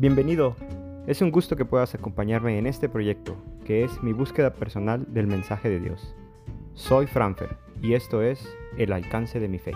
Bienvenido. Es un gusto que puedas acompañarme en este proyecto, que es mi búsqueda personal del mensaje de Dios. Soy Franfer y esto es El alcance de mi fe.